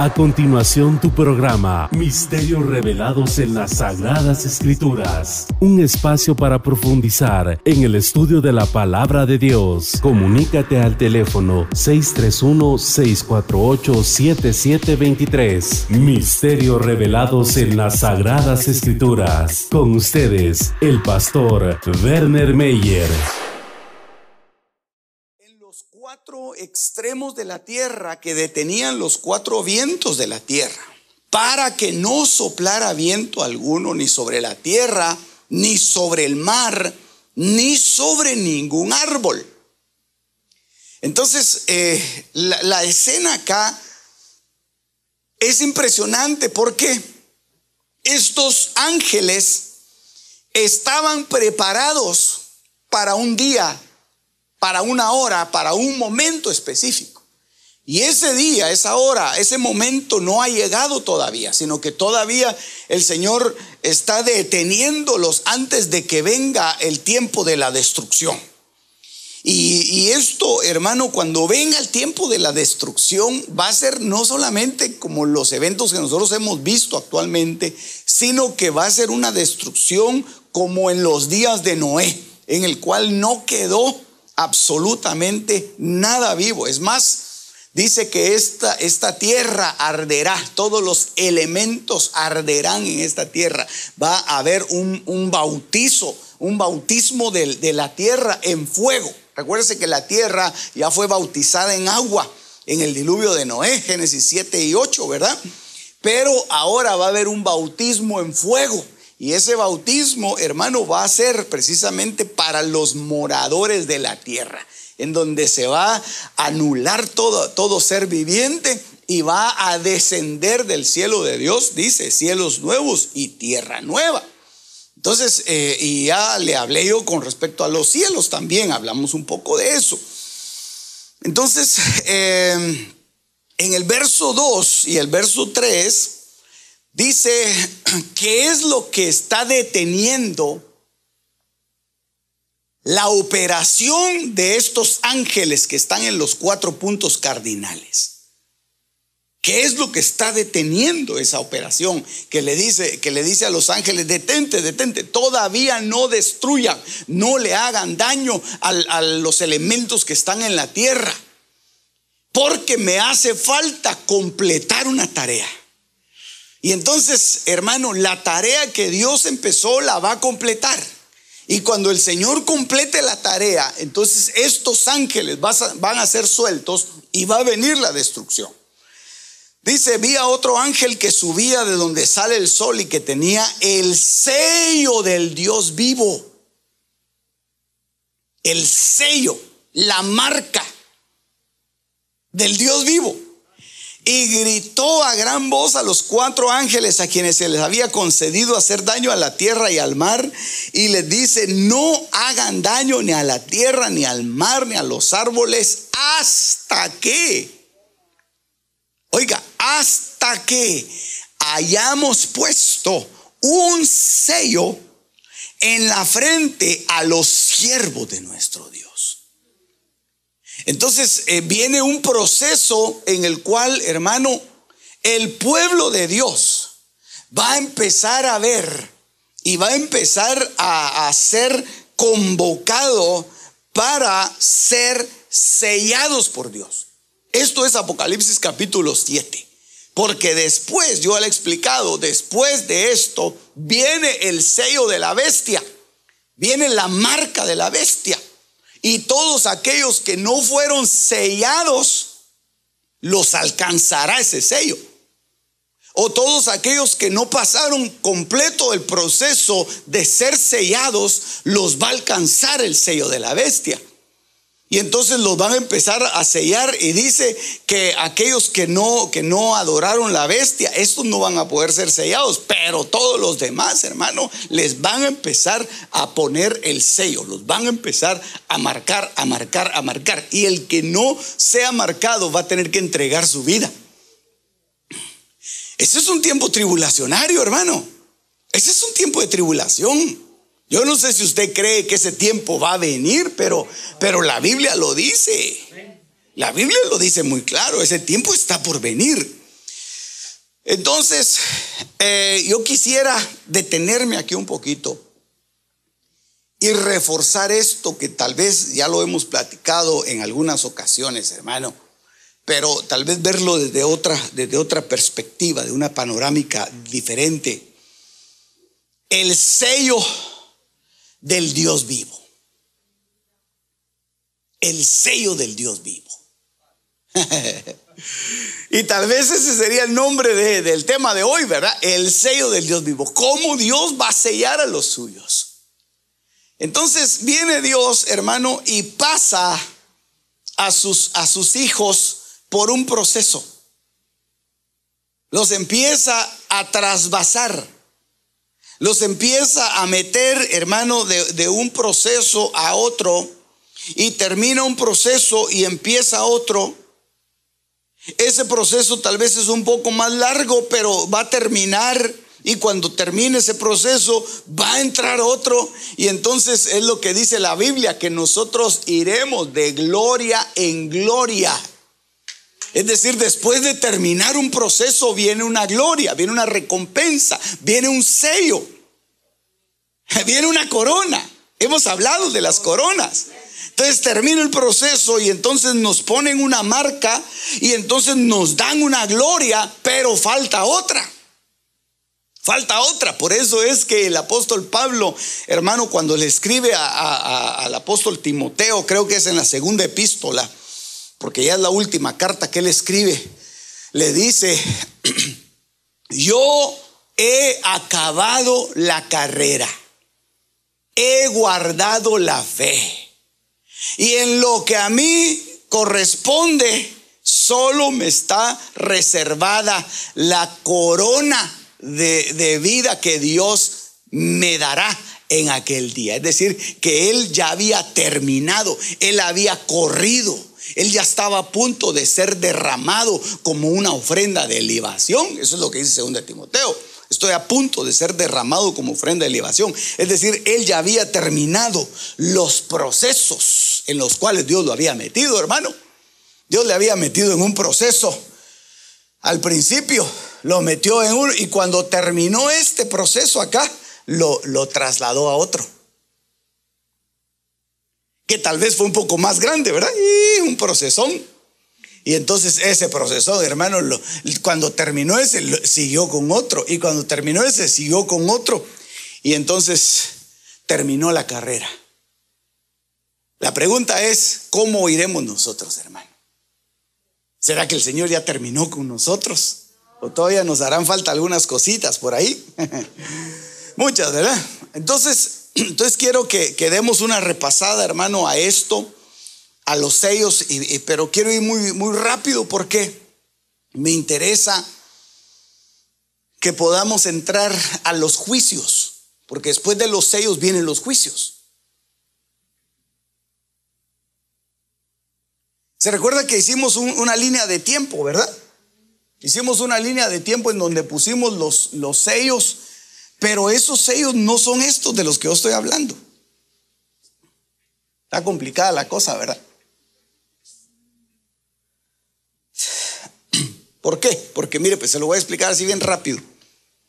A continuación tu programa Misterios revelados en las Sagradas Escrituras. Un espacio para profundizar en el estudio de la palabra de Dios. Comunícate al teléfono 631-648-7723. Misterios revelados en las Sagradas Escrituras. Con ustedes, el pastor Werner Meyer extremos de la tierra que detenían los cuatro vientos de la tierra, para que no soplara viento alguno ni sobre la tierra, ni sobre el mar, ni sobre ningún árbol. Entonces, eh, la, la escena acá es impresionante porque estos ángeles estaban preparados para un día para una hora, para un momento específico. Y ese día, esa hora, ese momento no ha llegado todavía, sino que todavía el Señor está deteniéndolos antes de que venga el tiempo de la destrucción. Y, esto, hermano, cuando venga el tiempo de la destrucción, va a ser no solamente como los eventos que nosotros hemos visto actualmente, sino que va a ser una destrucción como en los días de Noé, en el cual no quedó absolutamente nada vivo. Es más, dice que esta, esta tierra arderá, todos los elementos arderán en esta tierra. Va a haber un, bautizo, un bautismo de, de la tierra en fuego. Recuérdese que la tierra ya fue bautizada en agua en el diluvio de Noé, Génesis 7 y 8, ¿verdad? Pero ahora va a haber un bautismo en fuego. Y ese bautismo, hermano, va a ser precisamente para los moradores de la tierra, en donde se va a anular todo, todo ser viviente y va a descender del cielo de Dios, dice, cielos nuevos y tierra nueva. Entonces, eh, y ya le hablé yo con respecto a los cielos también, hablamos un poco de eso. Entonces, eh, en el verso 2 y el verso 3, dice que es lo que está deteniendo la operación de estos ángeles que están en los cuatro puntos cardinales. ¿Qué es lo que está deteniendo esa operación? Que le dice, que le dice a los ángeles, detente, detente, todavía no destruyan, no le hagan daño a los elementos que están en la tierra, porque me hace falta completar una tarea. Y entonces, hermano, la tarea que Dios empezó la va a completar. Y cuando el Señor complete la tarea, entonces estos ángeles van a ser sueltos y va a venir la destrucción. Dice, vi a otro ángel que subía de donde sale el sol y que tenía el sello del Dios vivo. El sello, la marca del Dios vivo y gritó a gran voz a los cuatro ángeles a quienes se les había concedido hacer daño a la tierra y al mar y les dice, no hagan daño ni a la tierra, ni al mar, ni a los árboles, hasta que, oiga, hasta que hayamos puesto un sello en la frente a los siervos de nuestro Dios. Entonces eh, viene un proceso en el cual, hermano, el pueblo de Dios va a empezar a ver y va a empezar a, ser convocado para ser sellados por Dios. Esto es Apocalipsis capítulo 7. Porque después, yo le he explicado, después de esto viene el sello de la bestia, viene la marca de la bestia. Y todos aquellos que no fueron sellados, los alcanzará ese sello. O todos aquellos que no pasaron completo el proceso de ser sellados, los va a alcanzar el sello de la bestia. Y entonces los van a empezar a sellar y dice que aquellos que no que no adoraron la bestia, estos no van a poder ser sellados, pero todos los demás, hermano, les van a empezar a poner el sello, los van a empezar a marcar, a marcar, a marcar y el que no sea marcado va a tener que entregar su vida. Ese es un tiempo tribulacionario, hermano. Ese es un tiempo de tribulación. Yo no sé si usted cree que ese tiempo va a venir, pero, pero la Biblia lo dice. La Biblia lo dice muy claro, ese tiempo está por venir. Entonces, eh, yo quisiera detenerme aquí un poquito y reforzar esto que tal vez ya lo hemos platicado en algunas ocasiones, hermano, pero tal vez verlo desde otra, desde otra perspectiva, de una panorámica diferente. El sello del Dios vivo. El sello del Dios vivo. y tal vez ese sería el nombre del tema de hoy, ¿verdad? El sello del Dios vivo. ¿Cómo Dios va a sellar a los suyos? Entonces viene Dios, hermano, y pasa a sus, a sus hijos por un proceso. Los empieza a trasvasar los empieza a meter, hermano, de, un proceso a otro y termina un proceso y empieza otro. Ese proceso tal vez es un poco más largo, pero va a terminar y cuando termine ese proceso va a entrar otro. Y entonces es lo que dice la Biblia, que nosotros iremos de gloria en gloria. Es decir, después de terminar un proceso viene una gloria, viene una recompensa, viene un sello, viene una corona. Hemos hablado de las coronas. Entonces termina el proceso y entonces nos ponen una marca y entonces nos dan una gloria, pero falta otra. Falta otra. Por eso es que el apóstol Pablo, hermano, cuando le escribe al apóstol Timoteo, creo que es en la segunda epístola, porque ya es la última carta que él escribe, le dice, yo he acabado la carrera, he guardado la fe, y en lo que a mí corresponde, solo me está reservada la corona de, de vida que Dios me dará en aquel día. Es decir, que él ya había terminado, él había corrido él ya estaba a punto de ser derramado como una ofrenda de libación. Eso es lo que dice 2 Timoteo. Estoy a punto de ser derramado como ofrenda de libación. Es decir, él ya había terminado los procesos en los cuales Dios lo había metido, hermano. Dios le había metido en un proceso. Al principio lo metió en uno y cuando terminó este proceso acá, lo, lo trasladó a otro que tal vez fue un poco más grande, ¿verdad? Y un procesón. Y entonces ese procesón, hermano, cuando terminó ese, siguió con otro. Y cuando terminó ese, siguió con otro. Y entonces terminó la carrera. La pregunta es, ¿cómo iremos nosotros, hermano? ¿Será que el Señor ya terminó con nosotros? ¿O todavía nos harán falta algunas cositas por ahí? Muchas, ¿verdad? Entonces, entonces quiero que, demos una repasada, hermano, a esto, a los sellos, pero quiero ir muy, muy rápido porque me interesa que podamos entrar a los juicios, porque después de los sellos vienen los juicios. Se recuerda que hicimos una línea de tiempo, ¿verdad? Hicimos una línea de tiempo en donde pusimos los, los sellos pero esos sellos no son estos de los que yo estoy hablando. Está complicada la cosa, ¿verdad? ¿Por qué? Porque mire, pues se lo voy a explicar así bien rápido.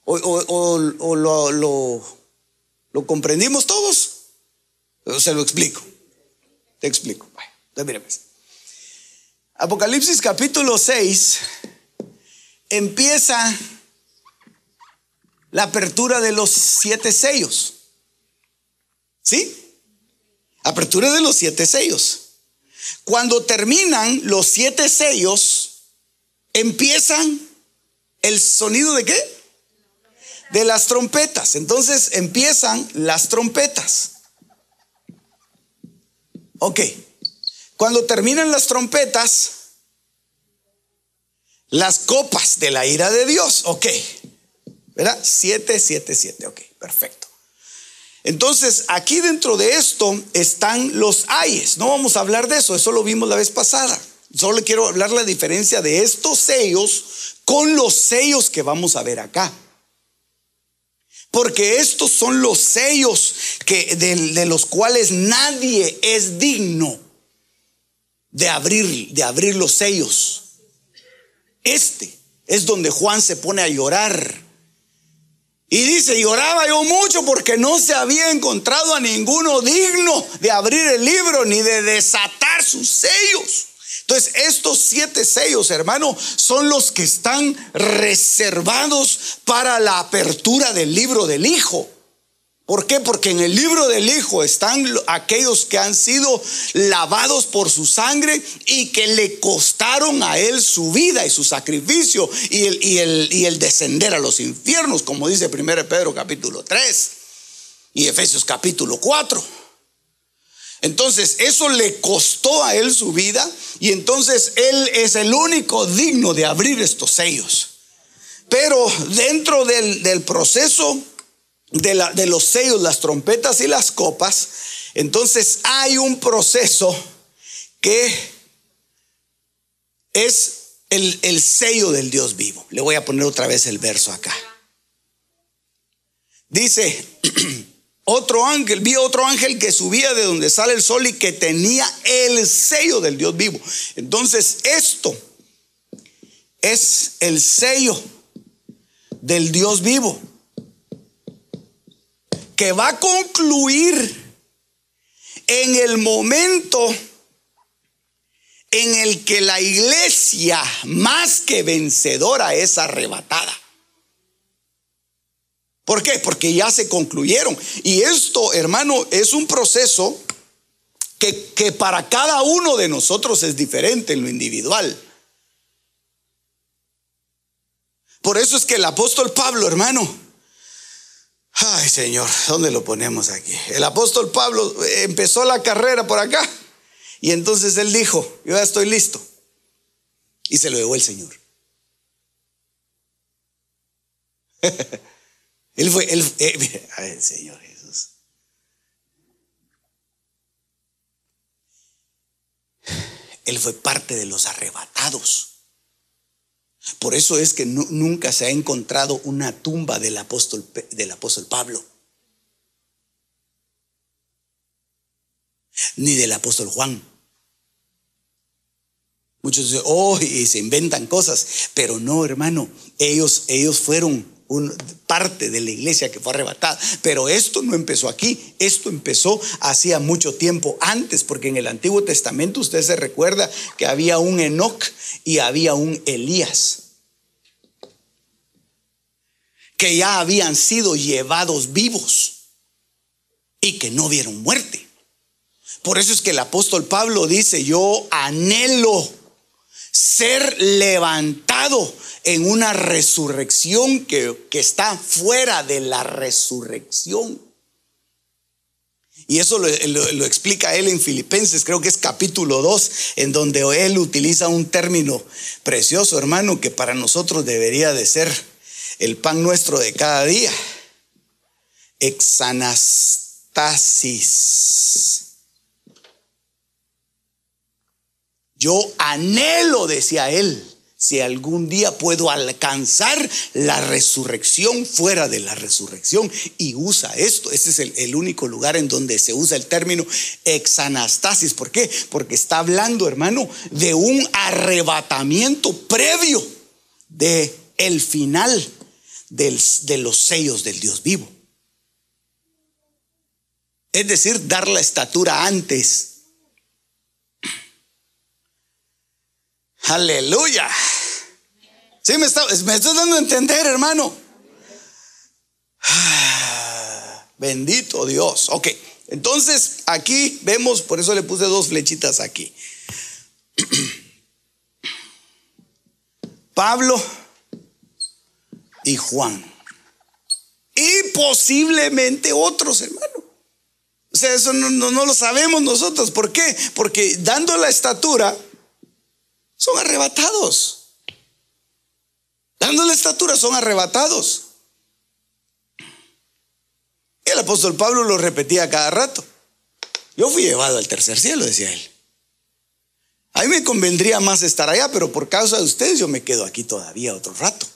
O, lo, lo, comprendimos todos, se lo explico. Te explico. entonces mire, pues. Apocalipsis capítulo 6 empieza la apertura de los siete sellos. ¿Sí? Apertura de los siete sellos. Cuando terminan los siete sellos, empiezan el sonido de qué? De las trompetas. Entonces empiezan las trompetas. Ok. Cuando terminan las trompetas, las copas de la ira de Dios. Ok. ¿Verdad? 7, 7, 7. Ok, perfecto. Entonces, aquí dentro de esto están los ayes. No vamos a hablar de eso, eso lo vimos la vez pasada. Solo quiero hablar la diferencia de estos sellos con los sellos que vamos a ver acá. Porque estos son los sellos de, de los cuales nadie es digno de abrir, de abrir los sellos. Este es donde Juan se pone a llorar. Y dice, lloraba yo mucho porque no se había encontrado a ninguno digno de abrir el libro ni de desatar sus sellos. Entonces, estos siete sellos, hermano, son los que están reservados para la apertura del libro del Hijo. ¿Por qué? Porque en el libro del Hijo están aquellos que han sido lavados por su sangre y que le costaron a Él su vida y su sacrificio y el, y el, y el descender a los infiernos, como dice 1 Pedro capítulo 3 y Efesios capítulo 4. Entonces, eso le costó a Él su vida y entonces Él es el único digno de abrir estos sellos. Pero dentro del, del proceso de, los sellos, las trompetas y las copas, entonces hay un proceso que es el, el, sello del Dios vivo. Le voy a poner otra vez el verso acá. Dice, otro ángel, vi otro ángel que subía de donde sale el sol y que tenía el sello del Dios vivo. Entonces, esto es el sello del Dios vivo que va a concluir en el momento en el que la iglesia más que vencedora es arrebatada. ¿Por qué? Porque ya se concluyeron. Y esto, hermano, es un proceso que, que para cada uno de nosotros es diferente en lo individual. Por eso es que el apóstol Pablo, hermano, Ay, Señor, ¿dónde lo ponemos aquí? El apóstol Pablo eh, empezó la carrera por acá y entonces él dijo, yo ya estoy listo. Y se lo llevó el Señor. él fue, él, eh, ay, Señor Jesús. Él fue parte de los arrebatados. Por eso es que nunca se ha encontrado una tumba del apóstol, del apóstol Pablo, ni del apóstol Juan. Muchos dicen, oh, y se inventan cosas, pero no, hermano, ellos, ellos fueron parte de la iglesia que fue arrebatada. Pero esto no empezó aquí, esto empezó hacía mucho tiempo antes, porque en el Antiguo Testamento usted se recuerda que había un Enoch y había un Elías que ya habían sido llevados vivos y que no vieron muerte. Por eso es que el apóstol Pablo dice, yo anhelo ser levantado en una resurrección que, está fuera de la resurrección. Y eso lo, lo, explica él en Filipenses, creo que es capítulo 2, en donde él utiliza un término precioso, hermano, que para nosotros debería de ser el pan nuestro de cada día. Exanastasis. Yo anhelo, decía él, si algún día puedo alcanzar la resurrección fuera de la resurrección. Y usa esto. Este es el, único lugar en donde se usa el término exanastasis. ¿Por qué? Porque está hablando, hermano, de un arrebatamiento previo de el final de los sellos del Dios vivo. Es decir, dar la estatura antes Aleluya. Sí, me, está, me estoy dando a entender, hermano. Bendito Dios. Ok, entonces aquí vemos, por eso le puse dos flechitas aquí. Pablo y Juan. Y posiblemente otros, hermano. O sea, eso no, no lo sabemos nosotros. ¿Por qué? Porque dando la estatura, son arrebatados. Dando la estatura son arrebatados. Y el apóstol Pablo lo repetía cada rato. Yo fui llevado al tercer cielo, decía él. A mí me convendría más estar allá, pero por causa de ustedes yo me quedo aquí todavía otro rato.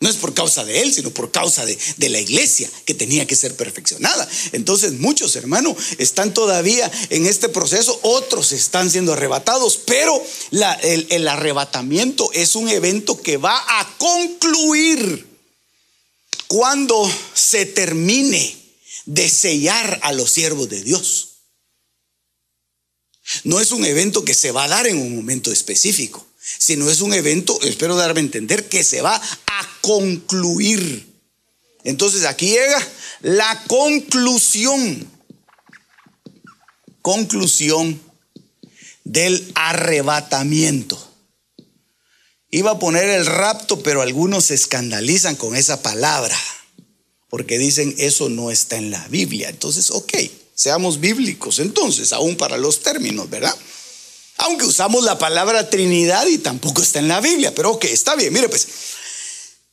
No es por causa de él, sino por causa de, la iglesia que tenía que ser perfeccionada. Entonces muchos hermanos están todavía en este proceso, otros están siendo arrebatados, pero el, el arrebatamiento es un evento que va a concluir cuando se termine de sellar a los siervos de Dios. No es un evento que se va a dar en un momento específico, sino es un evento, espero darme a entender, que se va a concluir. Entonces aquí llega la conclusión, conclusión del arrebatamiento. Iba a poner el rapto, pero algunos se escandalizan con esa palabra, porque dicen eso no está en la Biblia. Entonces, ok, seamos bíblicos entonces, aún para los términos, ¿verdad? Aunque usamos la palabra Trinidad y tampoco está en la Biblia, pero ok, está bien, mire pues.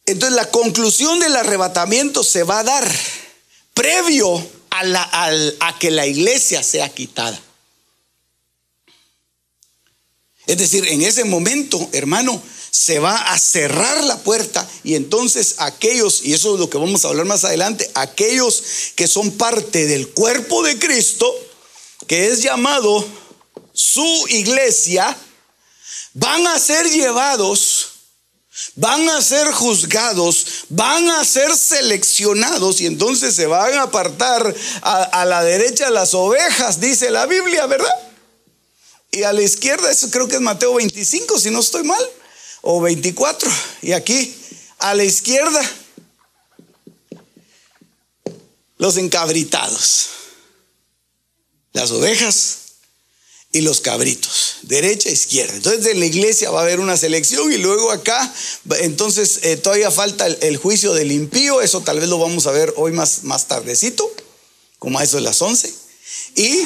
Entonces la conclusión del arrebatamiento se va a dar previo a, a que la iglesia sea quitada. Es decir, en ese momento, hermano, se va a cerrar la puerta y entonces aquellos, y eso es lo que vamos a hablar más adelante, aquellos que son parte del cuerpo de Cristo, que es llamado su iglesia, van a ser llevados, van a ser juzgados, van a ser seleccionados y entonces se van a apartar a, la derecha las ovejas, dice la Biblia, ¿verdad? Y a la izquierda, eso creo que es Mateo 25, si no estoy mal o 24. Y aquí a la izquierda, los encabritados, las ovejas y los cabritos, derecha, izquierda. Entonces en la iglesia va a haber una selección y luego acá, entonces eh, todavía falta el, juicio del impío, eso tal vez lo vamos a ver hoy más, más tardecito, como a eso de las 11. Y...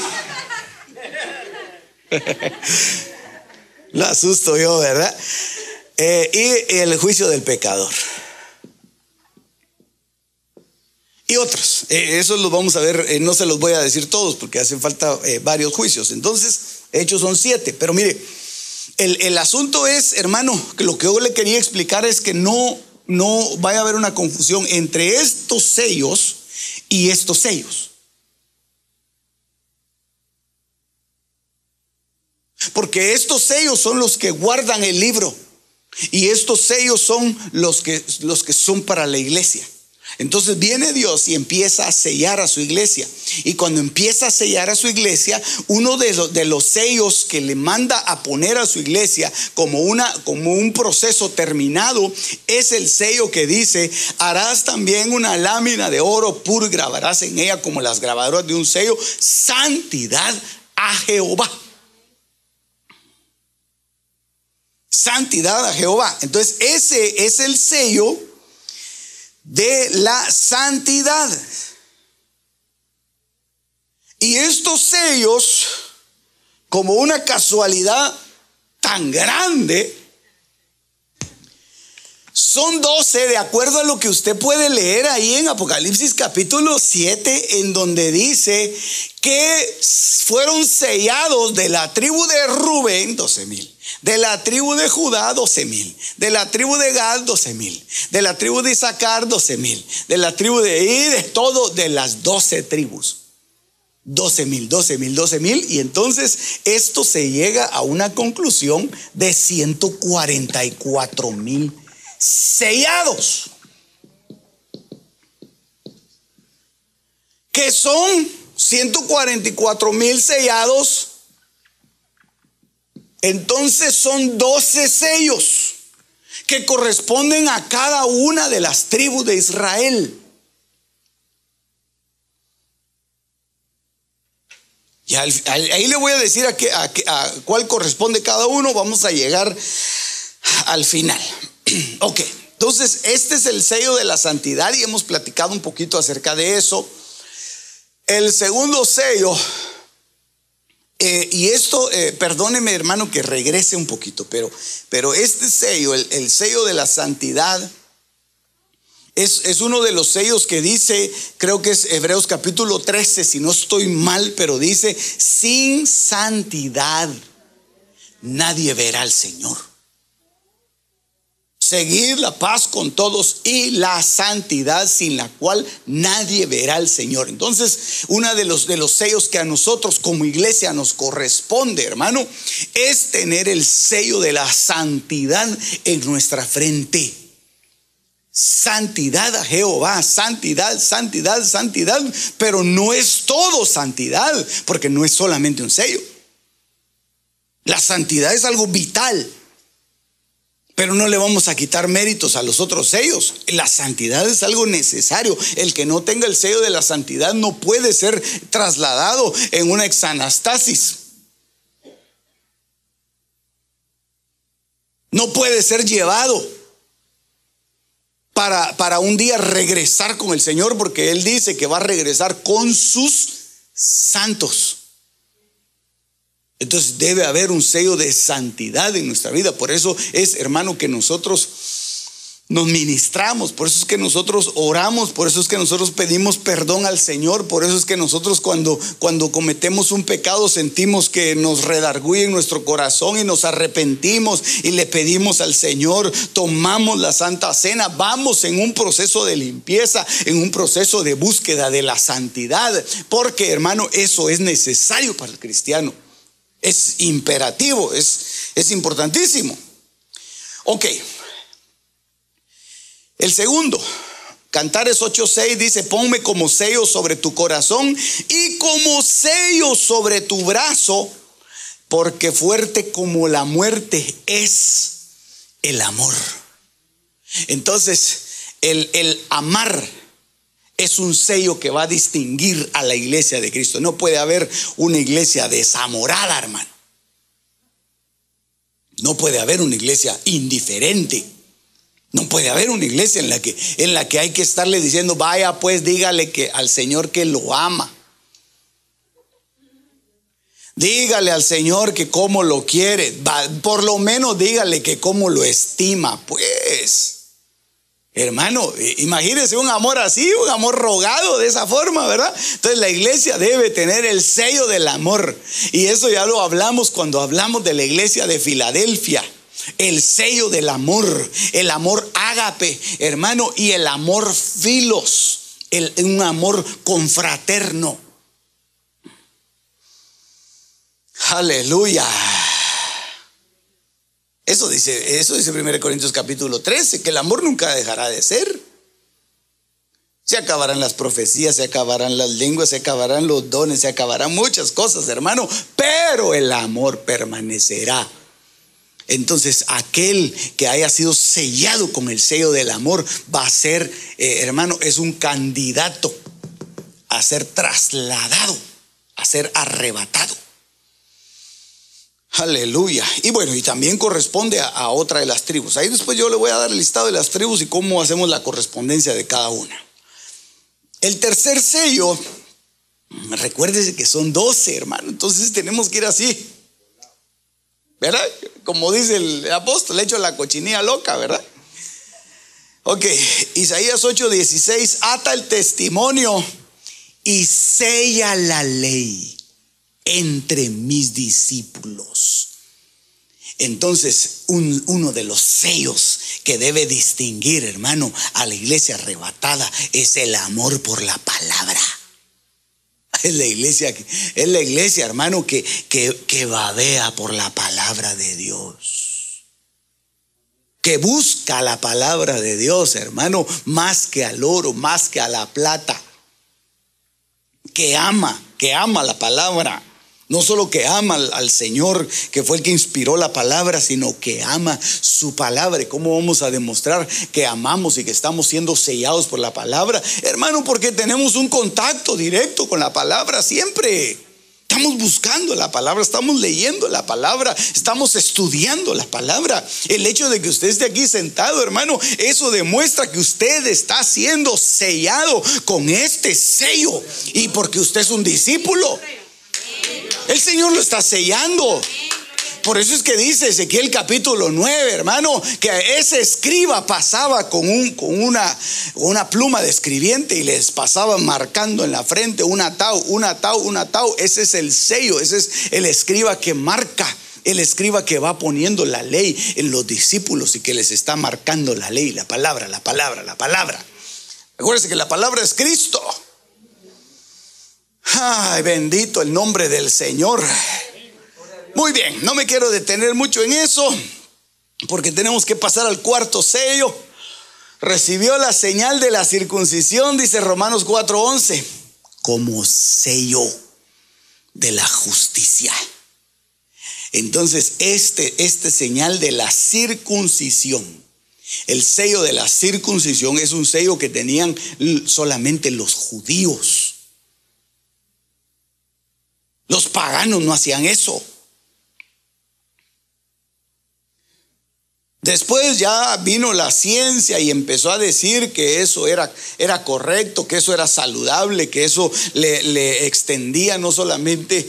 lo asusto yo, ¿verdad? Eh, y el juicio del pecador. Y otros. Eh, eso lo vamos a ver, eh, no se los voy a decir todos porque hacen falta varios juicios. Entonces, hechos son siete. Pero mire, el, el, asunto es, hermano, que lo que yo le quería explicar es que no, no vaya a haber una confusión entre estos sellos y estos sellos. Porque estos sellos son los que guardan el libro. Y estos sellos son los que, los que son para la iglesia. Entonces viene Dios y empieza a sellar a su iglesia. Y cuando empieza a sellar a su iglesia, uno de los, sellos que le manda a poner a su iglesia como, una, como un proceso terminado es el sello que dice, harás también una lámina de oro puro y grabarás en ella como las grabadoras de un sello, santidad a Jehová. santidad a Jehová. Entonces, ese es el sello de la santidad. Y estos sellos, como una casualidad tan grande, son doce de acuerdo a lo que usted puede leer ahí en Apocalipsis capítulo 7, en donde dice que fueron sellados de la tribu de Rubén, doce mil de la tribu de Judá, 12 mil. De la tribu de Gad, 12 mil. De la tribu de Isaacar, 12 mil. De la tribu de I, de todo, de las 12 tribus. 12 mil, 12 mil, 12 mil. Y entonces esto se llega a una conclusión de 144 mil sellados. Que son 144 mil sellados entonces son doce sellos que corresponden a cada una de las tribus de Israel. Y ahí le voy a decir a, qué, a, cuál corresponde cada uno. Vamos a llegar al final. ok, entonces este es el sello de la santidad y hemos platicado un poquito acerca de eso. El segundo sello eh, y esto, eh, perdóneme hermano que regrese un poquito, pero, pero este sello, el, sello de la santidad, Es, es, uno de los sellos que dice, creo que es Hebreos capítulo 13, si no estoy mal, pero dice, sin santidad nadie verá al Señor. Seguir la paz con todos y la santidad sin la cual nadie verá al Señor. Entonces, uno de los, de los sellos que a nosotros como iglesia nos corresponde, hermano, es tener el sello de la santidad en nuestra frente. Santidad a Jehová, santidad, santidad, santidad, pero no es todo santidad, porque no es solamente un sello. La santidad es algo vital. Pero no le vamos a quitar méritos a los otros sellos. La santidad es algo necesario. El que no tenga el sello de la santidad no puede ser trasladado en una exanastasis. No puede ser llevado para, para un día regresar con el Señor porque Él dice que va a regresar con sus santos. Entonces debe haber un sello de santidad en nuestra vida. Por eso es, hermano, que nosotros nos ministramos, por eso es que nosotros oramos, por eso es que nosotros pedimos perdón al Señor, por eso es que nosotros cuando, cuando cometemos un pecado sentimos que nos redarguye en nuestro corazón y nos arrepentimos y le pedimos al Señor, tomamos la Santa Cena, vamos en un proceso de limpieza, en un proceso de búsqueda de la santidad, porque hermano, eso es necesario para el cristiano. Es imperativo, es, es importantísimo. Ok. El segundo, Cantares 8:6 dice, ponme como sello sobre tu corazón y como sello sobre tu brazo, porque fuerte como la muerte es el amor. Entonces, el, el amar es un sello que va a distinguir a la iglesia de Cristo. No puede haber una iglesia desamorada, hermano. No puede haber una iglesia indiferente. No puede haber una iglesia en la que, en la que hay que estarle diciendo, vaya pues dígale que al Señor que lo ama. Dígale al Señor que cómo lo quiere. Por lo menos dígale que cómo lo estima, pues. Hermano, imagínese un amor así, un amor rogado de esa forma, ¿verdad? Entonces la iglesia debe tener el sello del amor. Y eso ya lo hablamos cuando hablamos de la iglesia de Filadelfia. El sello del amor, el amor ágape, hermano, y el amor filos, el, un amor confraterno. Aleluya. Eso dice, eso dice 1 Corintios capítulo 13, que el amor nunca dejará de ser. Se acabarán las profecías, se acabarán las lenguas, se acabarán los dones, se acabarán muchas cosas, hermano, pero el amor permanecerá. Entonces, aquel que haya sido sellado con el sello del amor va a ser, eh, hermano, es un candidato a ser trasladado, a ser arrebatado. Aleluya. Y bueno, y también corresponde a, otra de las tribus. Ahí después yo le voy a dar el listado de las tribus y cómo hacemos la correspondencia de cada una. El tercer sello, recuérdese que son 12, hermano. Entonces tenemos que ir así. ¿Verdad? Como dice el apóstol, hecho la cochinilla loca, ¿verdad? Ok, Isaías 8:16, ata el testimonio y sella la ley entre mis discípulos. Entonces, uno de los sellos que debe distinguir, hermano, a la iglesia arrebatada es el amor por la palabra. Es la iglesia, es la iglesia, hermano, que, que, que babea por la palabra de Dios. Que busca la palabra de Dios, hermano, más que al oro, más que a la plata. Que ama, que ama la palabra. No solo que ama al, Señor, que fue el que inspiró la palabra, sino que ama su palabra. ¿Y cómo vamos a demostrar que amamos y que estamos siendo sellados por la palabra? Hermano, porque tenemos un contacto directo con la palabra siempre. Estamos buscando la palabra, estamos leyendo la palabra, estamos estudiando la palabra. El hecho de que usted esté aquí sentado, hermano, eso demuestra que usted está siendo sellado con este sello. Y porque usted es un discípulo. El Señor lo está sellando. Por eso es que dice Ezequiel capítulo 9, hermano, que ese escriba pasaba con, un, con una, una pluma de escribiente y les pasaba marcando en la frente una tau, una tau, una tau. Ese es el sello, ese es el escriba que marca. El escriba que va poniendo la ley en los discípulos y que les está marcando la ley, la palabra, la palabra, la palabra. Acuérdense que la palabra es Cristo. Ay, bendito el nombre del Señor. Muy bien, no me quiero detener mucho en eso, porque tenemos que pasar al cuarto sello. Recibió la señal de la circuncisión, dice Romanos 4:11, como sello de la justicia. Entonces, este, este señal de la circuncisión, el sello de la circuncisión es un sello que tenían solamente los judíos. Los paganos no hacían eso. Después ya vino la ciencia y empezó a decir que eso era, era correcto, que eso era saludable, que eso le, extendía no solamente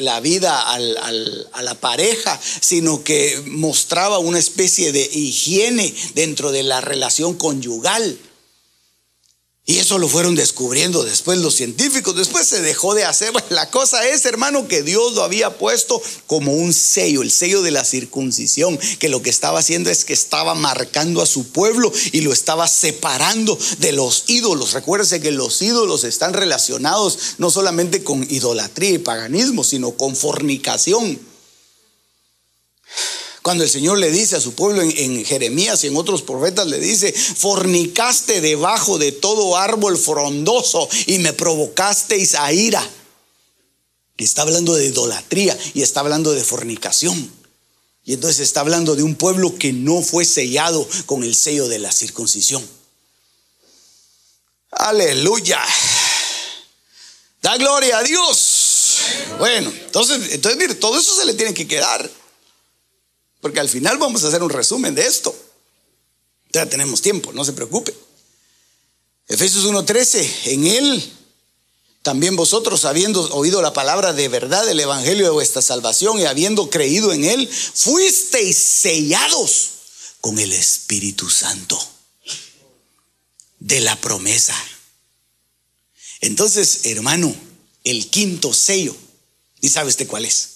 la vida a la pareja, sino que mostraba una especie de higiene dentro de la relación conyugal. Y eso lo fueron descubriendo después los científicos. Después se dejó de hacer. la cosa es, hermano, que Dios lo había puesto como un sello, el sello de la circuncisión, que lo que estaba haciendo es que estaba marcando a su pueblo y lo estaba separando de los ídolos. Recuérdese que los ídolos están relacionados no solamente con idolatría y paganismo, sino con fornicación. Cuando el Señor le dice a su pueblo en, Jeremías y en otros profetas, le dice, fornicaste debajo de todo árbol frondoso y me provocasteis a ira. está hablando de idolatría y está hablando de fornicación. Y entonces está hablando de un pueblo que no fue sellado con el sello de la circuncisión. Aleluya. Da gloria a Dios. Bueno, entonces, entonces mire, todo eso se le tiene que quedar. Porque al final vamos a hacer un resumen de esto. Ya tenemos tiempo, no se preocupe. Efesios 1:13, en él también vosotros, habiendo oído la palabra de verdad del Evangelio de vuestra salvación y habiendo creído en él, fuisteis sellados con el Espíritu Santo de la promesa. Entonces, hermano, el quinto sello, ¿y sabe usted cuál es?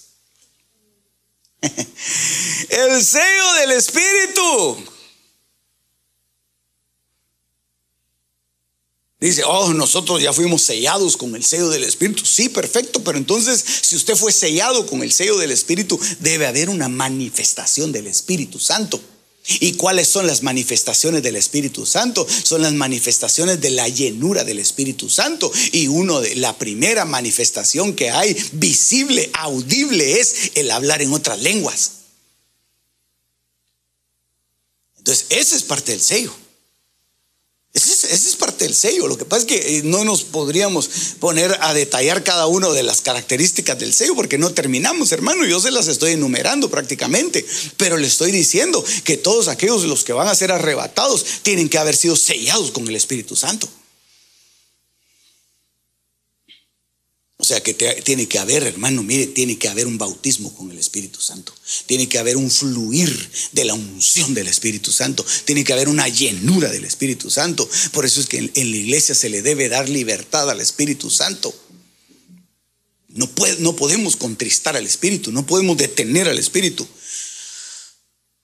El sello del Espíritu. Dice, oh, nosotros ya fuimos sellados con el sello del Espíritu. Sí, perfecto, pero entonces si usted fue sellado con el sello del Espíritu, debe haber una manifestación del Espíritu Santo. ¿Y cuáles son las manifestaciones del Espíritu Santo? Son las manifestaciones de la llenura del Espíritu Santo. Y uno de la primera manifestación que hay visible, audible, es el hablar en otras lenguas. Entonces, ese es parte del sello. Ese es, parte del sello. Lo que pasa es que eh, no nos podríamos poner a detallar cada una de las características del sello porque no terminamos, hermano. Yo se las estoy enumerando prácticamente, pero le estoy diciendo que todos aquellos los que van a ser arrebatados tienen que haber sido sellados con el Espíritu Santo. O sea que tiene que haber, hermano, mire, tiene que haber un bautismo con el Espíritu Santo. Tiene que haber un fluir de la unción del Espíritu Santo. Tiene que haber una llenura del Espíritu Santo. Por eso es que en, la iglesia se le debe dar libertad al Espíritu Santo. No, no podemos contristar al Espíritu, no podemos detener al Espíritu.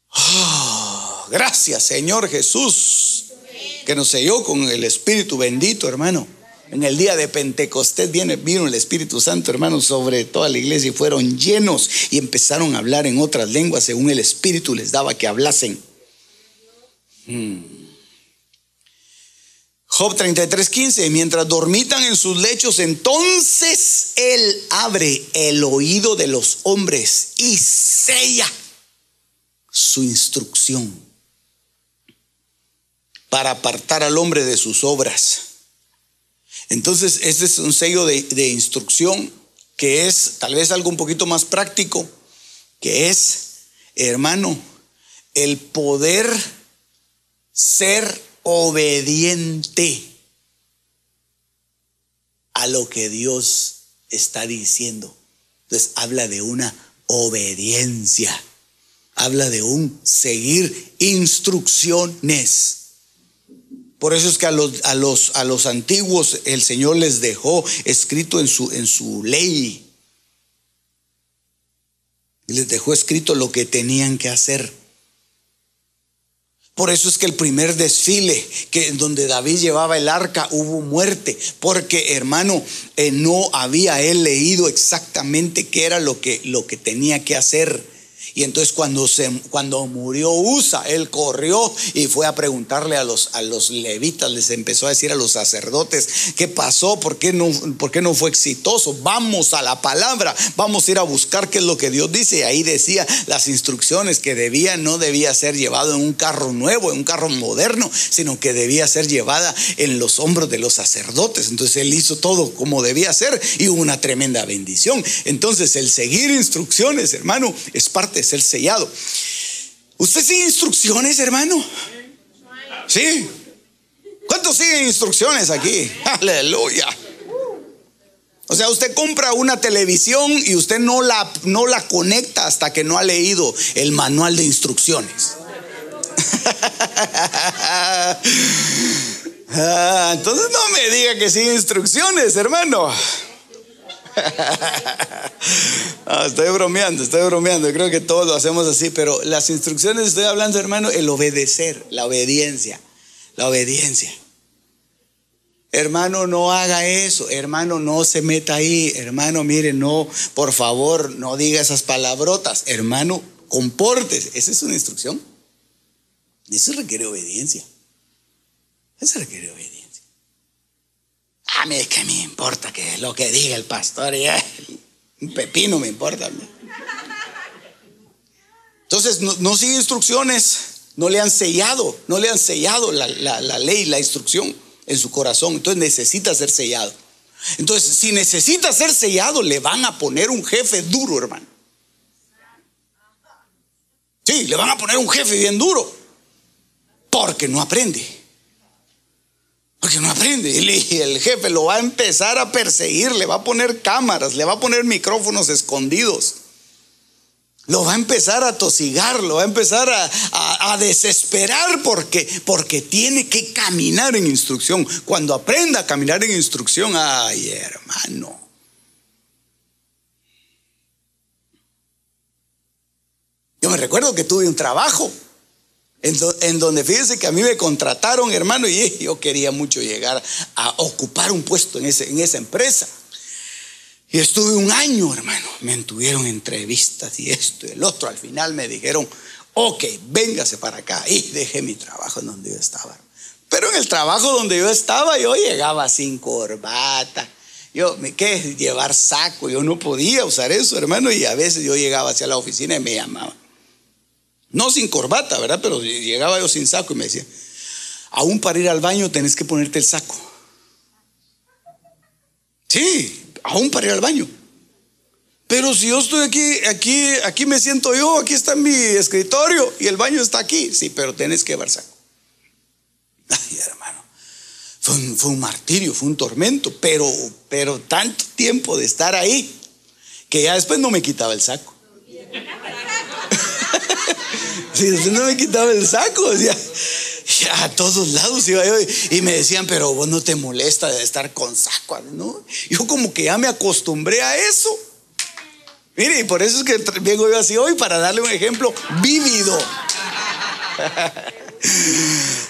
Ah, gracias, Señor Jesús, que nos selló con el Espíritu bendito, hermano. En el día de Pentecostés vino el Espíritu Santo, hermanos, sobre toda la iglesia y fueron llenos y empezaron a hablar en otras lenguas según el Espíritu les daba que hablasen. Hmm. Job 33, 15, mientras dormitan en sus lechos, entonces Él abre el oído de los hombres y sella su instrucción para apartar al hombre de sus obras entonces, este es un sello de, instrucción que es tal vez algo un poquito más práctico, que es, hermano, el poder ser obediente a lo que Dios está diciendo. Entonces habla de una obediencia. Habla de un seguir instrucciones. Por eso es que a los, a los, a los antiguos el Señor les dejó escrito en su, en su ley. Les dejó escrito lo que tenían que hacer. Por eso es que el primer desfile que donde David llevaba el arca hubo muerte, porque hermano, eh, no había él leído exactamente qué era lo que, lo que tenía que hacer. Y entonces cuando, se, cuando murió Usa, él corrió y fue a preguntarle a los, a los levitas, les empezó a decir a los sacerdotes, ¿qué pasó? ¿Por qué, no, ¿Por qué no fue exitoso? Vamos a la palabra, vamos a ir a buscar qué es lo que Dios dice. Y ahí decía las instrucciones que debía, no debía ser llevado en un carro nuevo, en un carro moderno, sino que debía ser llevada en los hombros de los sacerdotes. Entonces él hizo todo como debía ser y hubo una tremenda bendición. Entonces el seguir instrucciones, hermano, es parte ser sellado. ¿Usted sigue instrucciones, hermano? ¿Sí? ¿Cuántos siguen instrucciones aquí? Aleluya. O sea, usted compra una televisión y usted no la, no la conecta hasta que no ha leído el manual de instrucciones. Ah, entonces no me diga que sigue instrucciones, hermano. estoy bromeando, estoy bromeando. Creo que todos lo hacemos así, pero las instrucciones estoy hablando, hermano, el obedecer, la obediencia, la obediencia. Hermano, no haga eso. Hermano, no se meta ahí. Hermano, mire, no, por favor, no diga esas palabrotas. Hermano, comportes. Esa es una instrucción. Eso requiere obediencia. Eso requiere obediencia. A mí que me importa que lo que diga el pastor y un pepino me importa. Entonces, no, sigue instrucciones, no le han sellado, no le han sellado la, la ley, la instrucción en su corazón. Entonces necesita ser sellado. Entonces, si necesita ser sellado, le van a poner un jefe duro, hermano. Sí, le van a poner un jefe bien duro. Porque no aprende. Porque no aprende. Y el jefe lo va a empezar a perseguir, le va a poner cámaras, le va a poner micrófonos escondidos. Lo va a empezar a tosigar, lo va a empezar a, desesperar porque, porque tiene que caminar en instrucción. Cuando aprenda a caminar en instrucción, ay hermano. Yo me recuerdo que tuve un trabajo en, donde fíjense que a mí me contrataron, hermano, y yo quería mucho llegar a ocupar un puesto en, esa empresa. Y estuve un año, hermano. Me tuvieron entrevistas y esto y el otro. Al final me dijeron, ok, véngase para acá. Y dejé mi trabajo en donde yo estaba. Pero en el trabajo donde yo estaba, yo llegaba sin corbata. Yo, ¿qué? Llevar saco. Yo no podía usar eso, hermano. Y a veces yo llegaba hacia la oficina y me llamaban. No sin corbata, ¿verdad? Pero llegaba yo sin saco y me decía, aún para ir al baño tenés que ponerte el saco. Sí, aún para ir al baño. Pero si yo estoy aquí, aquí, aquí me siento yo, aquí está mi escritorio y el baño está aquí. Sí, pero tenés que llevar saco. Ay, hermano. Fue un, fue un, martirio, fue un tormento, pero, pero tanto tiempo de estar ahí que ya después no me quitaba el saco. Si no me quitaba el saco, decía, a todos lados iba yo y me decían, pero vos no te molesta de estar con saco, ¿no? Yo como que ya me acostumbré a eso. Mire, y por eso es que vengo yo así hoy para darle un ejemplo vívido.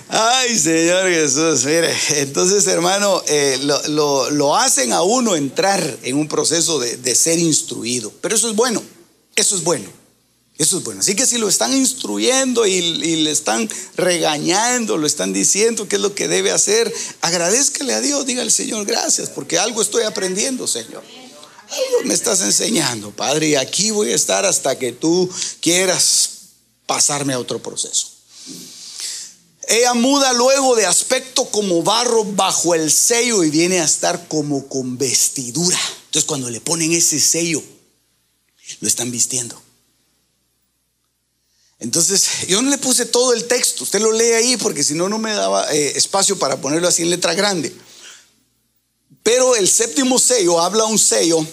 Ay, Señor Jesús, mire, entonces hermano, eh, lo, hacen a uno entrar en un proceso de, de ser instruido, pero eso es bueno, eso es bueno. Eso es bueno. Así que si lo están instruyendo y, le están regañando, lo están diciendo qué es lo que debe hacer, agradezcale a Dios, diga al Señor gracias, porque algo estoy aprendiendo, Señor. Algo me estás enseñando, Padre, y aquí voy a estar hasta que tú quieras pasarme a otro proceso. Ella muda luego de aspecto como barro bajo el sello y viene a estar como con vestidura. Entonces cuando le ponen ese sello, lo están vistiendo. Entonces, yo no le puse todo el texto, usted lo lee ahí porque si no, no me daba eh, espacio para ponerlo así en letra grande. Pero el séptimo sello habla un sello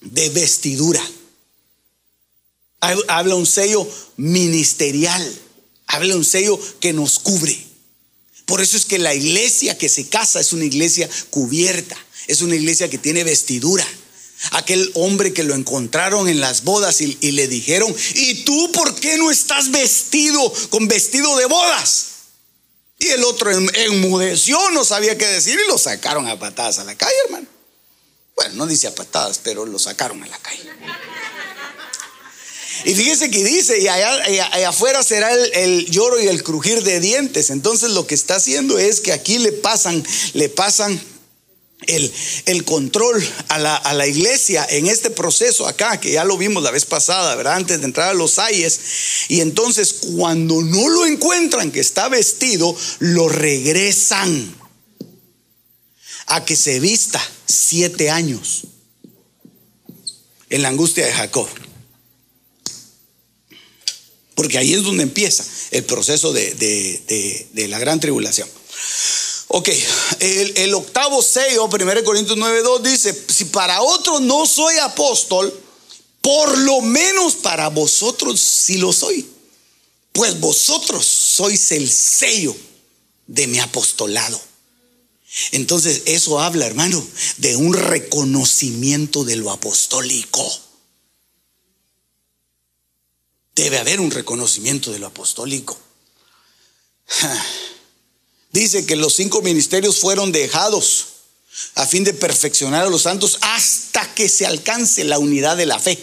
de vestidura. Habla un sello ministerial. Habla un sello que nos cubre. Por eso es que la iglesia que se casa es una iglesia cubierta. Es una iglesia que tiene vestidura. Aquel hombre que lo encontraron en las bodas y, le dijeron, ¿y tú por qué no estás vestido con vestido de bodas? Y el otro enmudeció, no sabía qué decir y lo sacaron a patadas a la calle, hermano. Bueno, no dice a patadas, pero lo sacaron a la calle. Y fíjese que dice, y allá, afuera será el, el, lloro y el crujir de dientes. Entonces lo que está haciendo es que aquí le pasan, le pasan el, control a la, iglesia en este proceso acá, que ya lo vimos la vez pasada, ¿verdad? Antes de entrar a los ayes. Y entonces cuando no lo encuentran que está vestido, lo regresan a que se vista siete años en la angustia de Jacob. Porque ahí es donde empieza el proceso de, de la gran tribulación. Ok, el, octavo sello, 1 Corintios 9:2 dice, si para otros no soy apóstol, por lo menos para vosotros sí lo soy. Pues vosotros sois el sello de mi apostolado. Entonces eso habla, hermano, de un reconocimiento de lo apostólico. Debe haber un reconocimiento de lo apostólico. Dice que los cinco ministerios fueron dejados a fin de perfeccionar a los santos hasta que se alcance la unidad de la fe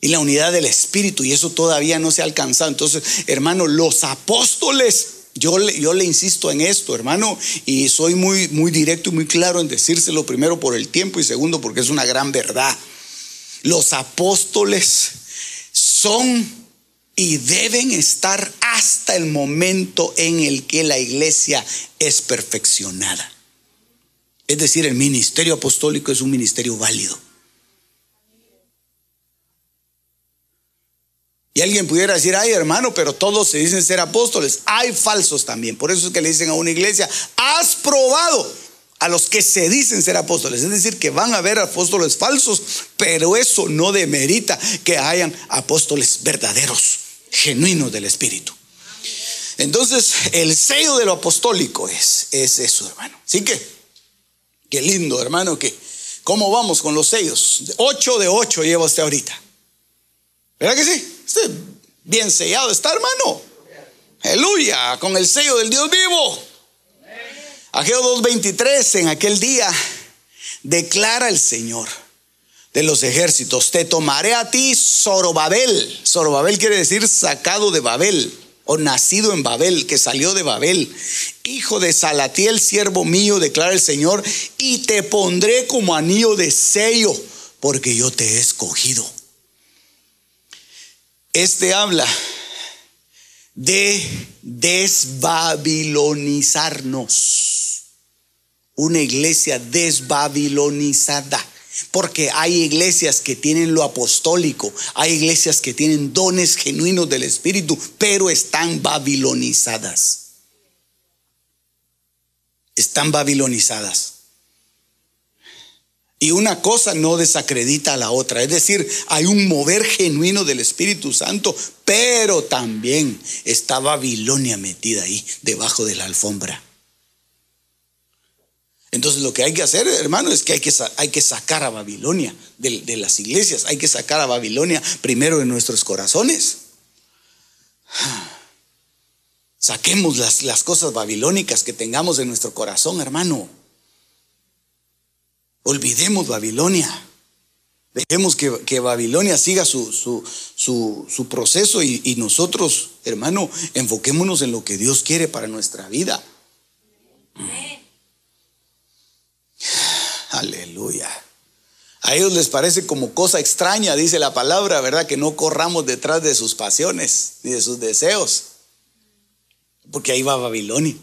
y la unidad del espíritu y eso todavía no se ha alcanzado. Entonces, hermano, los apóstoles, yo le, yo le insisto en esto, hermano, y soy muy, muy directo y muy claro en decírselo primero por el tiempo y segundo porque es una gran verdad. Los apóstoles son y deben estar hasta el momento en el que la iglesia es perfeccionada. Es decir, el ministerio apostólico es un ministerio válido. Y alguien pudiera decir, ay hermano, pero todos se dicen ser apóstoles. Hay falsos también. Por eso es que le dicen a una iglesia, has probado a los que se dicen ser apóstoles. Es decir, que van a haber apóstoles falsos, pero eso no demerita que hayan apóstoles verdaderos genuino del Espíritu. Entonces, el sello de lo apostólico es, es eso, hermano. Así que, qué lindo, hermano, que cómo vamos con los sellos. Ocho de ocho lleva usted ahorita. ¿Verdad que sí? Usted bien sellado está, hermano. Aleluya, con el sello del Dios vivo. Ageo 2.23, en aquel día, declara el Señor de los ejércitos. Te tomaré a ti, Zorobabel. Zorobabel quiere decir sacado de Babel o nacido en Babel, que salió de Babel. Hijo de Salatiel, siervo mío, declara el Señor, y te pondré como anillo de sello, porque yo te he escogido. Este habla de desbabilonizarnos. Una iglesia desbabilonizada. Porque hay iglesias que tienen lo apostólico, hay iglesias que tienen dones genuinos del Espíritu, pero están babilonizadas. Están babilonizadas. Y una cosa no desacredita a la otra. Es decir, hay un mover genuino del Espíritu Santo, pero también está Babilonia metida ahí, debajo de la alfombra. Entonces lo que hay que hacer, hermano, es que hay que, hay que sacar a Babilonia de, las iglesias, hay que sacar a Babilonia primero de nuestros corazones. Saquemos las, las cosas babilónicas que tengamos en nuestro corazón, hermano. Olvidemos Babilonia. Dejemos que, Babilonia siga su, su, proceso y, y, nosotros, hermano, enfoquémonos en lo que Dios quiere para nuestra vida. Aleluya. A ellos les parece como cosa extraña, dice la palabra, ¿verdad? Que no corramos detrás de sus pasiones ni de sus deseos. Porque ahí va Babilonia.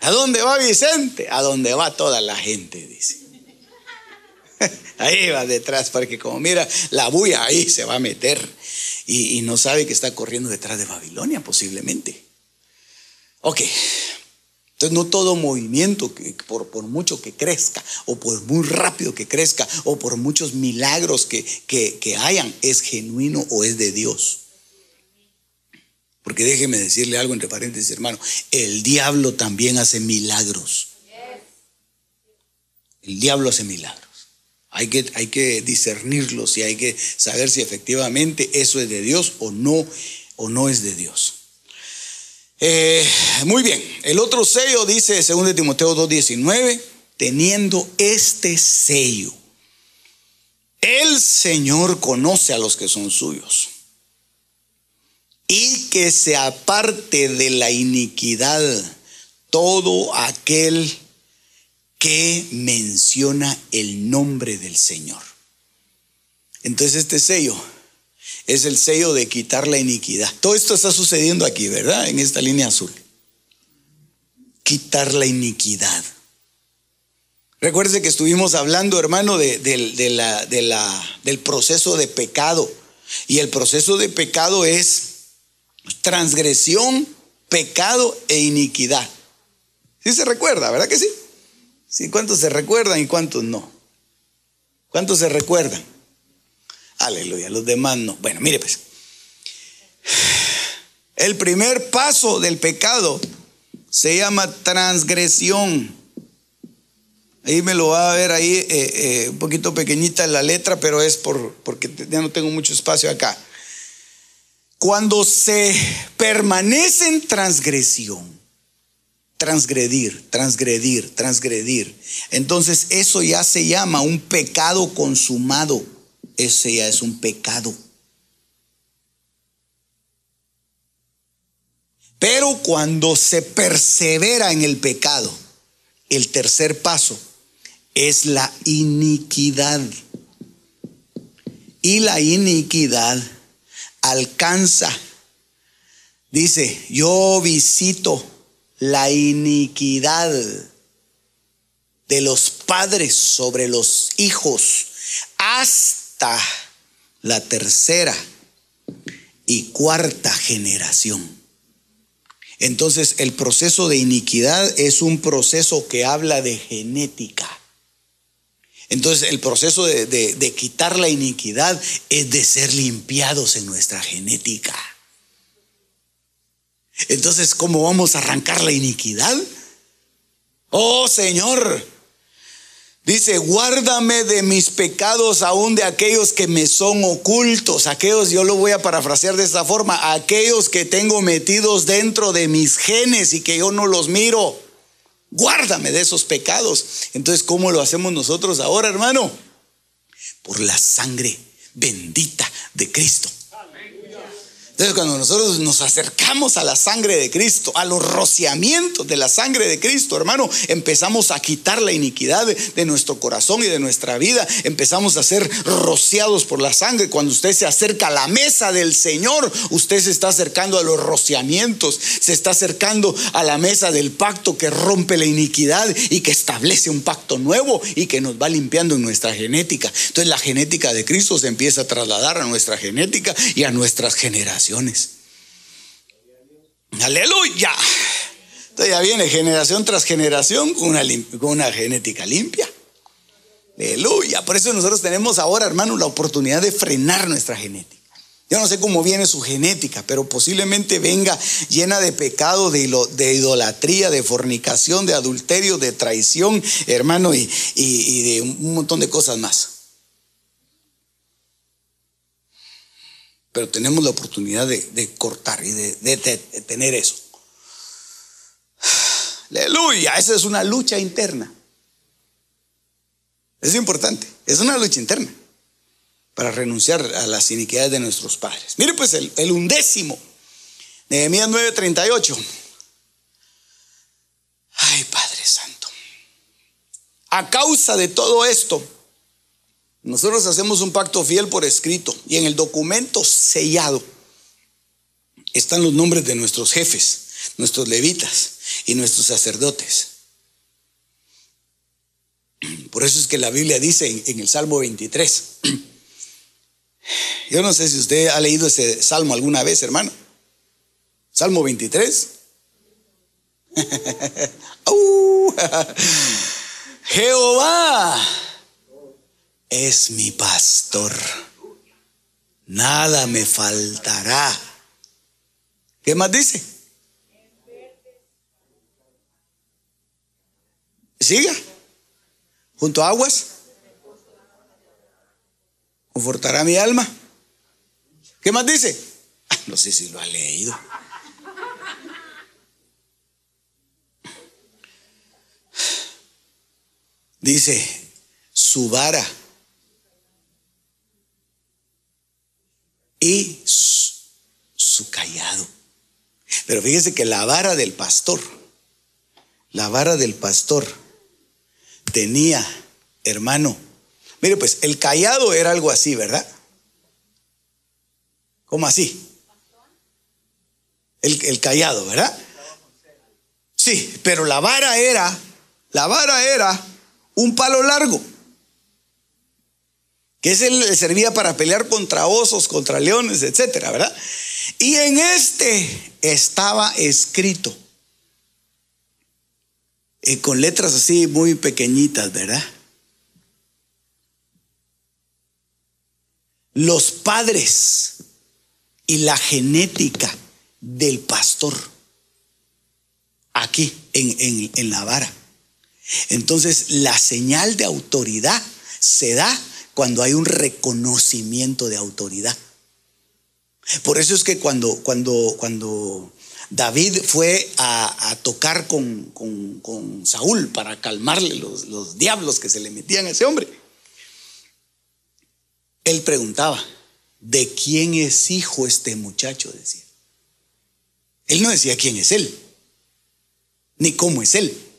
¿A dónde va Vicente? A dónde va toda la gente, dice. Ahí va detrás, porque como mira la bulla, ahí se va a meter. Y, y no sabe que está corriendo detrás de Babilonia, posiblemente. Ok. Entonces no todo movimiento, que, por, mucho que crezca, o por muy rápido que crezca, o por muchos milagros que, que, que hayan, es genuino o es de Dios. Porque déjeme decirle algo entre paréntesis, hermano, el diablo también hace milagros. El diablo hace milagros. Hay que, hay que discernirlos y hay que saber si efectivamente eso es de Dios o no, o no es de Dios. Eh, muy bien, el otro sello dice 2 Timoteo 2.19, teniendo este sello, el Señor conoce a los que son suyos y que se aparte de la iniquidad todo aquel que menciona el nombre del Señor. Entonces este sello es el sello de quitar la iniquidad. Todo esto está sucediendo aquí, ¿verdad? En esta línea azul. Quitar la iniquidad. Recuerde que estuvimos hablando, hermano, del proceso de pecado. Y el proceso de pecado es transgresión, pecado e iniquidad. ¿Sí se recuerda, verdad que sí? Sí, ¿cuántos se recuerdan y cuántos no? ¿Cuántos se recuerdan? Aleluya, los demás no. Bueno, mire pues. El primer paso del pecado se llama transgresión. Ahí me lo va a ver ahí eh, eh, un poquito pequeñita la letra, pero es por, porque ya no tengo mucho espacio acá. Cuando se permanece en transgresión, transgredir, transgredir, transgredir, entonces eso ya se llama un pecado consumado. Ese ya es un pecado. Pero cuando se persevera en el pecado, el tercer paso es la iniquidad. Y la iniquidad alcanza. Dice, yo visito la iniquidad de los padres sobre los hijos hasta la tercera y cuarta generación. Entonces el proceso de iniquidad es un proceso que habla de genética. Entonces el proceso de, quitar la iniquidad es de ser limpiados en nuestra genética. Entonces, ¿cómo vamos a arrancar la iniquidad? Oh Señor, dice, guárdame de mis pecados aún de aquellos que me son ocultos, aquellos, yo lo voy a parafrasear de esta forma, aquellos que tengo metidos dentro de mis genes y que yo no los miro. Guárdame de esos pecados. Entonces, ¿cómo lo hacemos nosotros ahora, hermano? Por la sangre bendita de Cristo. Entonces cuando nosotros nos acercamos a la sangre de Cristo, a los rociamientos de la sangre de Cristo, hermano, empezamos a quitar la iniquidad de, nuestro corazón y de nuestra vida. Empezamos a ser rociados por la sangre. Cuando usted se acerca a la mesa del Señor, usted se está acercando a los rociamientos, se está acercando a la mesa del pacto que rompe la iniquidad y que establece un pacto nuevo y que nos va limpiando en nuestra genética. Entonces la genética de Cristo se empieza a trasladar a nuestra genética y a nuestras generaciones. Aleluya. Entonces ya viene generación tras generación con una, con una genética limpia. Aleluya. Por eso nosotros tenemos ahora, hermano, la oportunidad de frenar nuestra genética. Yo no sé cómo viene su genética, pero posiblemente venga llena de pecado, de, idolatría, de fornicación, de adulterio, de traición, hermano, y de un montón de cosas más. Pero tenemos la oportunidad de, cortar y de, tener eso. Aleluya, esa es una lucha interna. Es importante, es una lucha interna para renunciar a las iniquidades de nuestros padres. Mire pues el, el undécimo, Nehemías 9:38. Ay, Padre Santo. A causa de todo esto, nosotros hacemos un pacto fiel por escrito y en el documento sellado están los nombres de nuestros jefes, nuestros levitas y nuestros sacerdotes. Por eso es que la Biblia dice en, el Salmo 23. Yo no sé si usted ha leído ese salmo alguna vez, hermano. Salmo 23. Uh, Jehová es mi pastor. Nada me faltará. ¿Qué más dice? Siga. Junto a aguas. Confortará mi alma. ¿Qué más dice? Ah, no sé si lo ha leído. Dice, su vara y su, callado. Pero fíjese que la vara del pastor, la vara del pastor tenía, hermano, mire pues, el callado era algo así, ¿verdad? ¿Cómo así? El, el callado, ¿verdad? Sí, pero la vara era, la vara era un palo largo, que ese le servía para pelear contra osos, contra leones, etcétera, ¿verdad? Y en este estaba escrito, eh, con letras así muy pequeñitas, ¿verdad? Los padres y la genética del pastor aquí en, en la vara. Entonces, la señal de autoridad se da cuando hay un reconocimiento de autoridad. Por eso es que cuando, cuando, cuando David fue a, tocar con, Saúl para calmarle los, los diablos que se le metían a ese hombre, él preguntaba, ¿de quién es hijo este muchacho? Decía. Él no decía quién es él, ni cómo es él.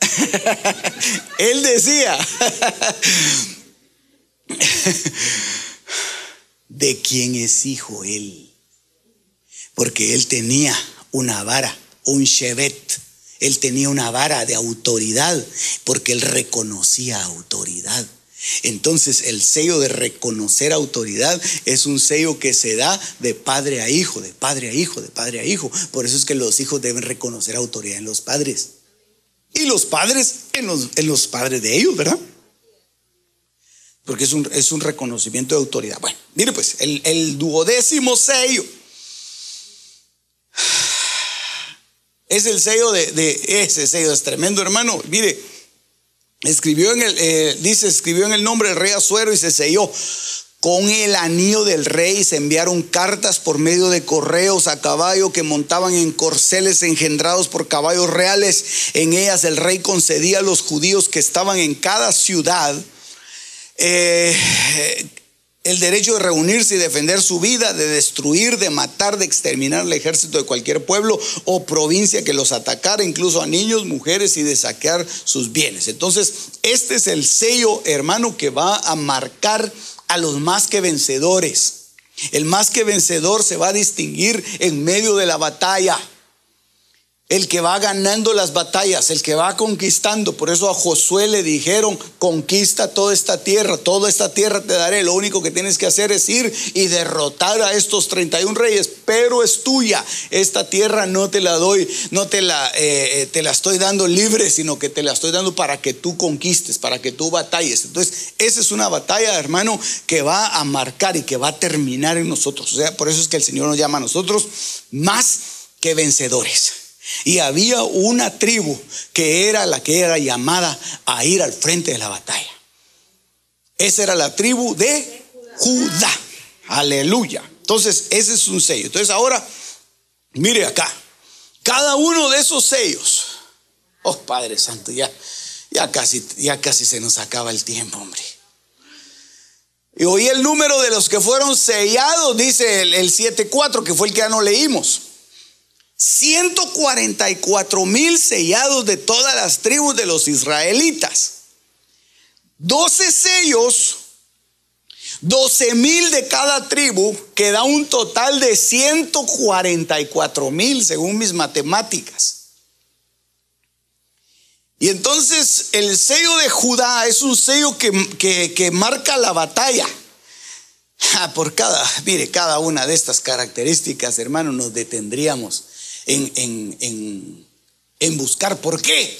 él decía, ¿de quién es hijo él? Porque él tenía una vara, un shevet. Él tenía una vara de autoridad porque él reconocía autoridad. Entonces el sello de reconocer autoridad es un sello que se da de padre a hijo, de padre a hijo, de padre a hijo. Por eso es que los hijos deben reconocer autoridad en los padres y los padres en los, en los padres de ellos, ¿verdad? Porque es un, es un reconocimiento de autoridad. Bueno, mire pues, el, el duodécimo sello es el sello de, ese sello, es tremendo hermano. Mire, escribió en el, eh, dice, escribió en el nombre del rey Azuero y se selló. Con el anillo del rey se enviaron cartas por medio de correos a caballo que montaban en corceles engendrados por caballos reales. En ellas el rey concedía a los judíos que estaban en cada ciudad eh, el derecho de reunirse y defender su vida, de destruir, de matar, de exterminar el ejército de cualquier pueblo o provincia que los atacara, incluso a niños, mujeres y de saquear sus bienes. Entonces, este es el sello, hermano, que va a marcar a los más que vencedores. El más que vencedor se va a distinguir en medio de la batalla. El que va ganando las batallas, el que va conquistando. Por eso a Josué le dijeron, conquista toda esta tierra, toda esta tierra te daré. Lo único que tienes que hacer es ir y derrotar a estos 31 reyes, pero es tuya. Esta tierra no te la doy, no te la, eh, eh, te la estoy dando libre, sino que te la estoy dando para que tú conquistes, para que tú batalles. Entonces, esa es una batalla, hermano, que va a marcar y que va a terminar en nosotros. O sea, por eso es que el Señor nos llama a nosotros más que vencedores. Y había una tribu que era la que era llamada a ir al frente de la batalla. Esa era la tribu de Judá. Aleluya. Entonces, ese es un sello. Entonces, ahora, mire acá. Cada uno de esos sellos. Oh, Padre Santo, ya, ya, casi, ya casi se nos acaba el tiempo, hombre. Y oí el número de los que fueron sellados, dice el, el 7.4, que fue el que ya no leímos. 144 mil sellados de todas las tribus de los israelitas. 12 sellos, 12 mil de cada tribu, que da un total de 144 mil según mis matemáticas. Y entonces el sello de Judá es un sello que, que marca la batalla. Por cada, mire, cada una de estas características, hermano, nos detendríamos en, en, buscar por qué.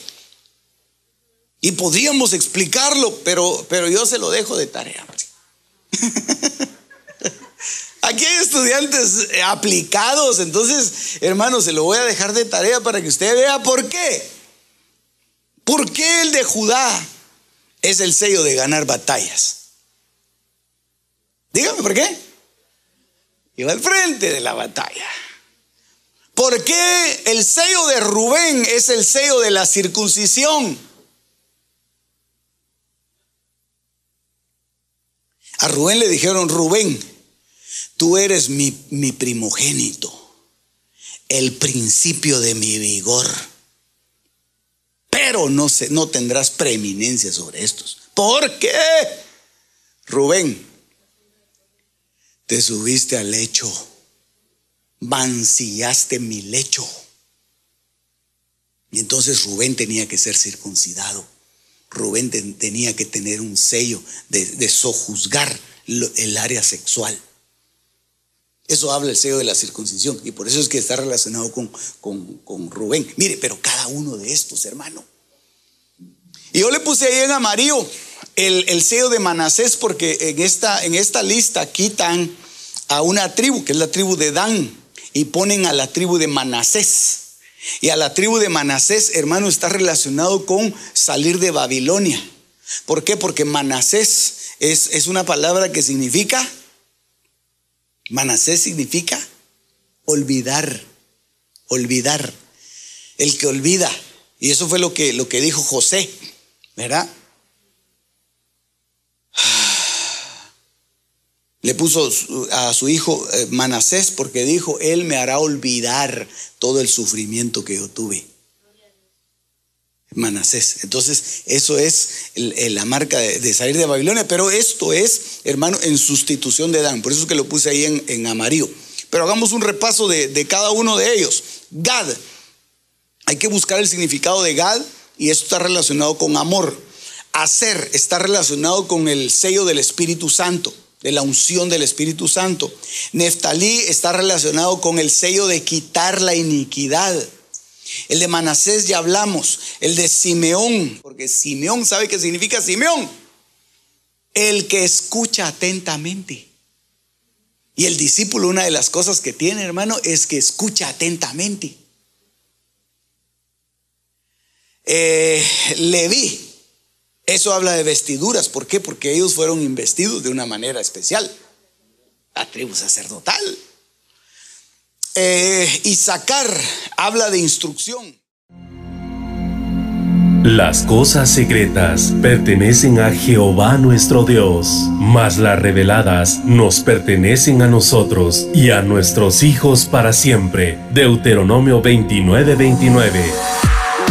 Y podríamos explicarlo, pero, pero yo se lo dejo de tarea. Aquí hay estudiantes aplicados, entonces, hermanos, se lo voy a dejar de tarea para que usted vea por qué. ¿Por qué el de Judá es el sello de ganar batallas? Dígame por qué. Iba al frente de la batalla. ¿Por qué el sello de Rubén es el sello de la circuncisión? A Rubén le dijeron, Rubén, tú eres mi, primogénito, el principio de mi vigor pero no, no tendrás preeminencia sobre estos. ¿Por qué? Rubén, te subiste al lecho, mancillaste mi lecho. Y entonces Rubén tenía que ser circuncidado. Rubén tenía que tener un sello de, sojuzgar el área sexual. Eso habla el sello de la circuncisión y por eso es que está relacionado con, con, Rubén. Mire, pero cada uno de estos, hermano. Y yo le puse ahí en amarillo el, el sello de Manasés porque en esta, en esta lista quitan a una tribu, que es la tribu de Dan, y ponen a la tribu de Manasés. Y a la tribu de Manasés, hermano, está relacionado con salir de Babilonia. ¿Por qué? Porque Manasés es, es una palabra que significa Manasés significa olvidar, olvidar, el que olvida. Y eso fue lo que, lo que dijo José, ¿verdad? Le puso a su hijo eh, Manasés porque dijo, Él me hará olvidar todo el sufrimiento que yo tuve. Manasés. Entonces, eso es la marca de, salir de Babilonia, pero esto es, hermano, en sustitución de Dan. Por eso es que lo puse ahí en, amarillo. Pero hagamos un repaso de, de, cada uno de ellos. Gad. Hay que buscar el significado de Gad y esto está relacionado con amor. Hacer está relacionado con el sello del Espíritu Santo, de la unción del Espíritu Santo. Neftalí está relacionado con el sello de quitar la iniquidad. El de Manasés ya hablamos. El de Simeón, porque Simeón sabe qué significa Simeón. El que escucha atentamente. Y el discípulo, una de las cosas que tiene, hermano, es que escucha atentamente. Eh, Leví, eso habla de vestiduras. ¿Por qué? Porque ellos fueron investidos de una manera especial. La tribu sacerdotal. Eh, y sacar habla de instrucción. Las cosas secretas pertenecen a Jehová nuestro Dios, mas las reveladas nos pertenecen a nosotros y a nuestros hijos para siempre. Deuteronomio 29:29.